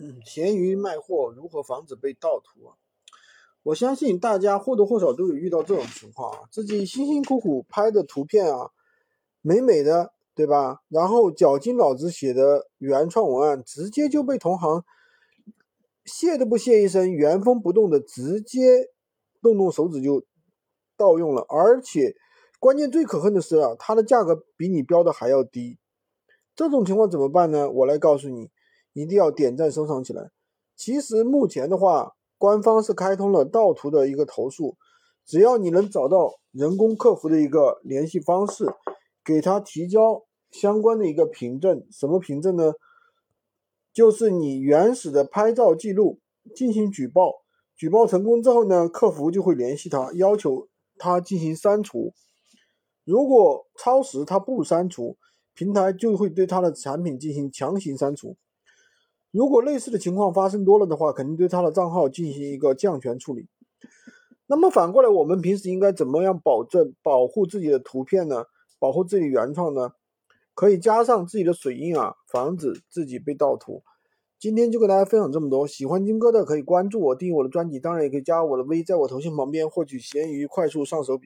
嗯，闲鱼卖货如何防止被盗图啊？我相信大家或多或少都有遇到这种情况啊，自己辛辛苦苦拍的图片啊，美美的，对吧？然后绞尽脑汁写的原创文案，直接就被同行谢都不谢一声，原封不动的直接动动手指就盗用了，而且关键最可恨的是啊，它的价格比你标的还要低，这种情况怎么办呢？我来告诉你。一定要点赞收藏起来。其实目前的话，官方是开通了盗图的一个投诉，只要你能找到人工客服的一个联系方式，给他提交相关的一个凭证。什么凭证呢？就是你原始的拍照记录进行举报，举报成功之后呢，客服就会联系他，要求他进行删除。如果超时他不删除，平台就会对他的产品进行强行删除。如果类似的情况发生多了的话，肯定对他的账号进行一个降权处理。那么反过来，我们平时应该怎么样保证保护自己的图片呢？保护自己原创呢？可以加上自己的水印啊，防止自己被盗图。今天就跟大家分享这么多，喜欢金哥的可以关注我，订阅我的专辑，当然也可以加我的微，在我头像旁边获取闲鱼快速上手笔。